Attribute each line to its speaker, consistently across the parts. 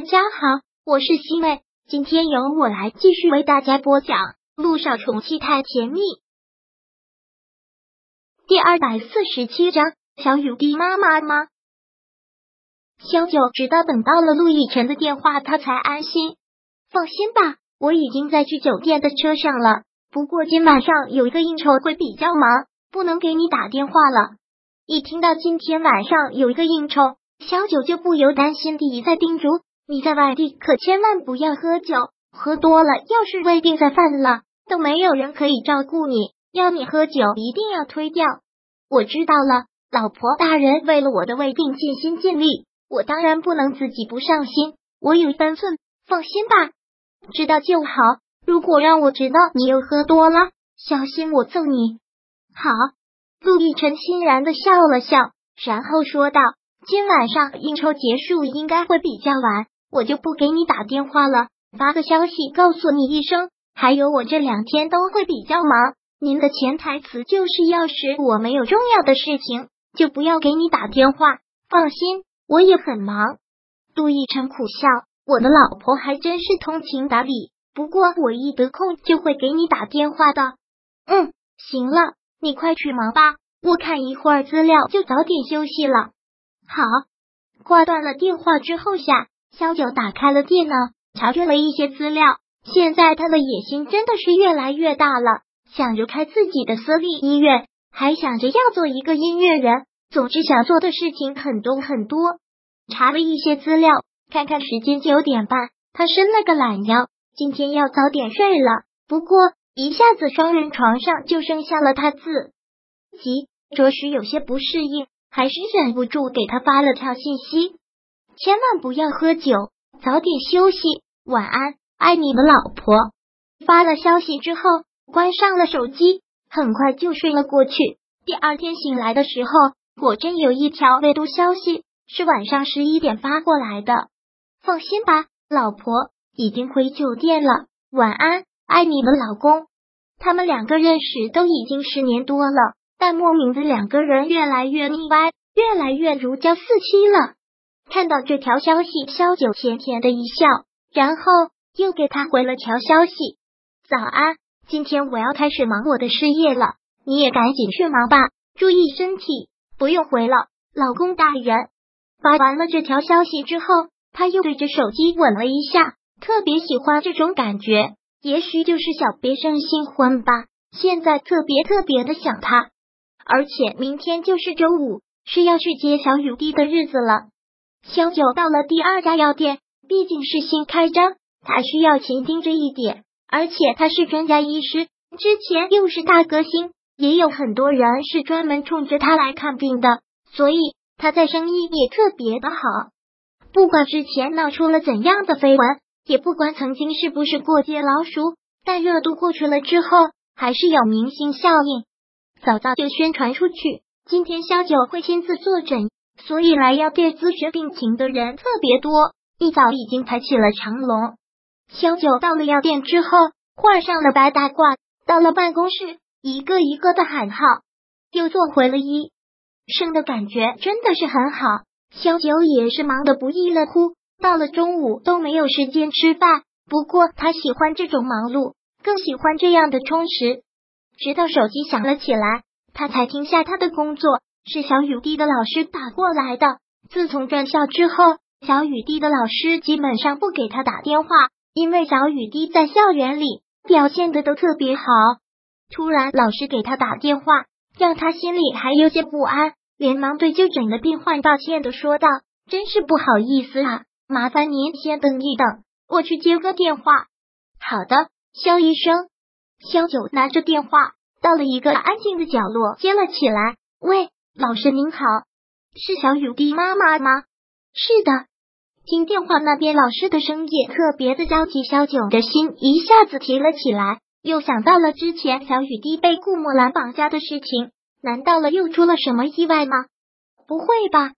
Speaker 1: 大家好，我是西妹，今天由我来继续为大家播讲《路上宠妻太甜蜜》第二百四十七章。小雨滴妈妈吗？小九直到等到了陆亦辰的电话，他才安心。放心吧，我已经在去酒店的车上了。不过今晚上有一个应酬会比较忙，不能给你打电话了。一听到今天晚上有一个应酬，小九就不由担心的一再叮嘱：“你在外地可千万不要喝酒，喝多了要是胃病再犯了，都没有人可以照顾你。要你喝酒，一定要推掉。”我知道了，老婆大人为了我的胃病尽心尽力，我当然不能自己不上心，我有分寸。放心吧，知道就好。如果让我知道你又喝多了，小心我揍你。好。陆亦辰欣然的笑了笑，然后说道：“今晚上应酬结束应该会比较晚，我就不给你打电话了，发个消息告诉你一声。还有，我这两天都会比较忙。您的潜台词就是要是我没有重要的事情，就不要给你打电话。放心，我也很忙。”杜奕辰苦笑：“我的老婆还真是通情达理，不过我一得空就会给你打电话的。”嗯，行了。你快去忙吧，我看一会儿资料就早点休息了。好，挂断了电话之后，下萧九打开了电脑，查阅了一些资料。现在他的野心真的是越来越大了，想着开自己的私立医院，还想着要做一个音乐人。总之，想做的事情很多很多。查了一些资料，看看时间九点半，他伸了个懒腰，今天要早点睡了。不过。一下子，双人床上就剩下了他自己，着实有些不适应，还是忍不住给他发了条信息：千万不要喝酒，早点休息，晚安，爱你的老婆。发了消息之后，关上了手机，很快就睡了过去。第二天醒来的时候，果真有一条未读消息，是晚上十一点发过来的。放心吧，老婆已经回酒店了，晚安，爱你的老公。他们两个认识都已经十年多了，但莫名的两个人越来越腻歪，越来越如胶似漆了。看到这条消息，萧九甜甜的一笑，然后又给他回了条消息：“早安，今天我要开始忙我的事业了，你也赶紧去忙吧，注意身体。不用回了，老公大人。”发完了这条消息之后，他又对着手机吻了一下，特别喜欢这种感觉。也许就是小别胜新婚吧，现在特别特别的想他，而且明天就是周五，是要去接小雨滴的日子了。萧九到了第二家药店，毕竟是新开张，他需要勤盯这一点。而且他是专家医师，之前又是大歌星，也有很多人是专门冲着他来看病的，所以他在生意也特别的好。不管之前闹出了怎样的绯闻。也不管曾经是不是过街老鼠，但热度过去了之后，还是有明星效应，早早就宣传出去。今天萧九会亲自坐诊，所以来药店咨询病情的人特别多，一早已经排起了长龙。萧九到了药店之后，换上了白大褂，到了办公室，一个一个的喊号，又做回了医生的感觉真的是很好。萧九也是忙得不亦乐乎。到了中午都没有时间吃饭，不过他喜欢这种忙碌，更喜欢这样的充实。直到手机响了起来，他才停下他的工作。是小雨滴的老师打过来的。自从转校之后，小雨滴的老师基本上不给他打电话，因为小雨滴在校园里表现的都特别好。突然老师给他打电话，让他心里还有些不安，连忙对就诊的病患道歉的说道：“真是不好意思啊。”麻烦您先等一等，我去接个电话。好的，肖医生。肖九拿着电话到了一个安静的角落，接了起来。喂，老师您好，是小雨滴妈妈吗？是的。听电话那边老师的声音特别的焦急，小九的心一下子提了起来，又想到了之前小雨滴被顾墨兰绑架的事情，难道了又出了什么意外吗？不会吧。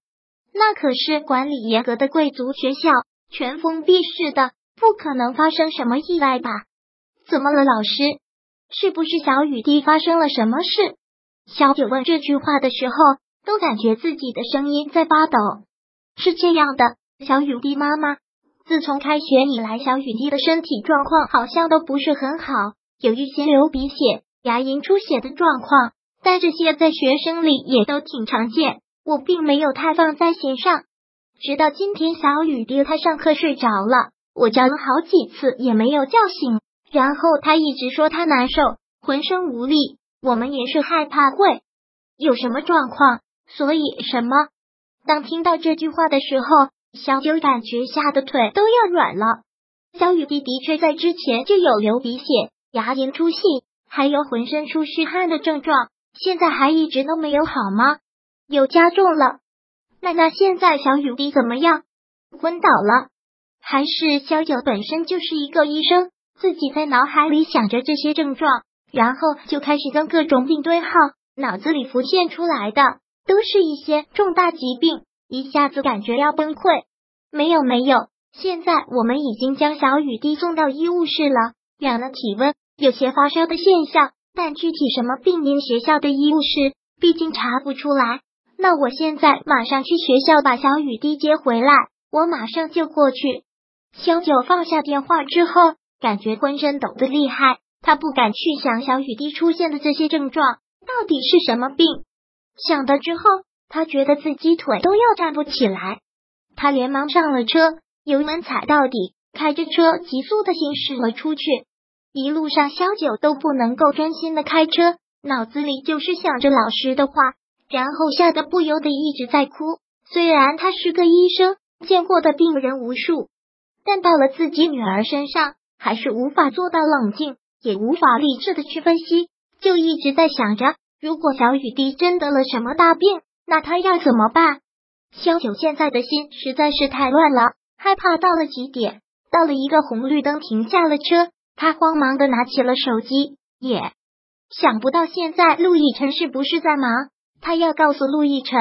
Speaker 1: 那可是管理严格的贵族学校，全封闭式的，不可能发生什么意外吧？怎么了，老师？是不是小雨滴发生了什么事？小九问这句话的时候，都感觉自己的声音在发抖。是这样的，小雨滴妈妈，自从开学以来，小雨滴的身体状况好像都不是很好，有一些流鼻血、牙龈出血的状况，但这些在学生里也都挺常见，我并没有太放在心上。直到今天，小雨滴他上课睡着了，我叫了好几次也没有叫醒，然后他一直说他难受，浑身无力。我们也是害怕会有什么状况，所以什么？当听到这句话的时候。小九感觉吓得腿都要软了。小雨滴的确在之前就有流鼻血、牙龈出血，还有浑身出虚汗的症状，现在还一直都没有好吗？有加重了？那那现在小雨滴怎么样？昏倒了？还是小九本身就是一个医生，自己在脑海里想着这些症状，然后就开始跟各种病对号，脑子里浮现出来的都是一些重大疾病。一下子感觉要崩溃，没有没有，现在我们已经将小雨滴送到医务室了，量了体温，有些发烧的现象，但具体什么病因，学校的医务室毕竟查不出来。那我现在马上去学校把小雨滴接回来，我马上就过去。小九放下电话之后，感觉浑身抖得厉害，他不敢去想小雨滴出现的这些症状到底是什么病，想到之后。他觉得自己腿都要站不起来，他连忙上了车，油门踩到底，开着车急速的行驶了出去。一路上，萧九都不能够专心的开车，脑子里就是想着老师的话，然后吓得不由得一直在哭。虽然他是个医生，见过的病人无数，但到了自己女儿身上，还是无法做到冷静，也无法理智的去分析，就一直在想着，如果小雨滴真得了什么大病。那他要怎么办？萧九现在的心实在是太乱了，害怕到了极点。到了一个红绿灯，停下了车，他慌忙的拿起了手机，也想不到现在陆亦辰是不是在忙。他要告诉陆亦辰，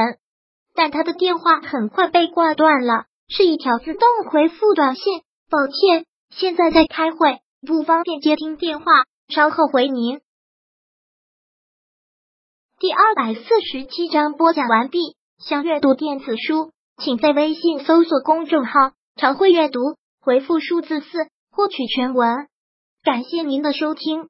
Speaker 1: 但他的电话很快被挂断了，是一条自动回复短信：“抱歉，现在在开会，不方便接听电话，稍后回您。”第二百四十七章播讲完毕。想阅读电子书，请在微信搜索公众号“常会阅读”，回复数字四获取全文。感谢您的收听。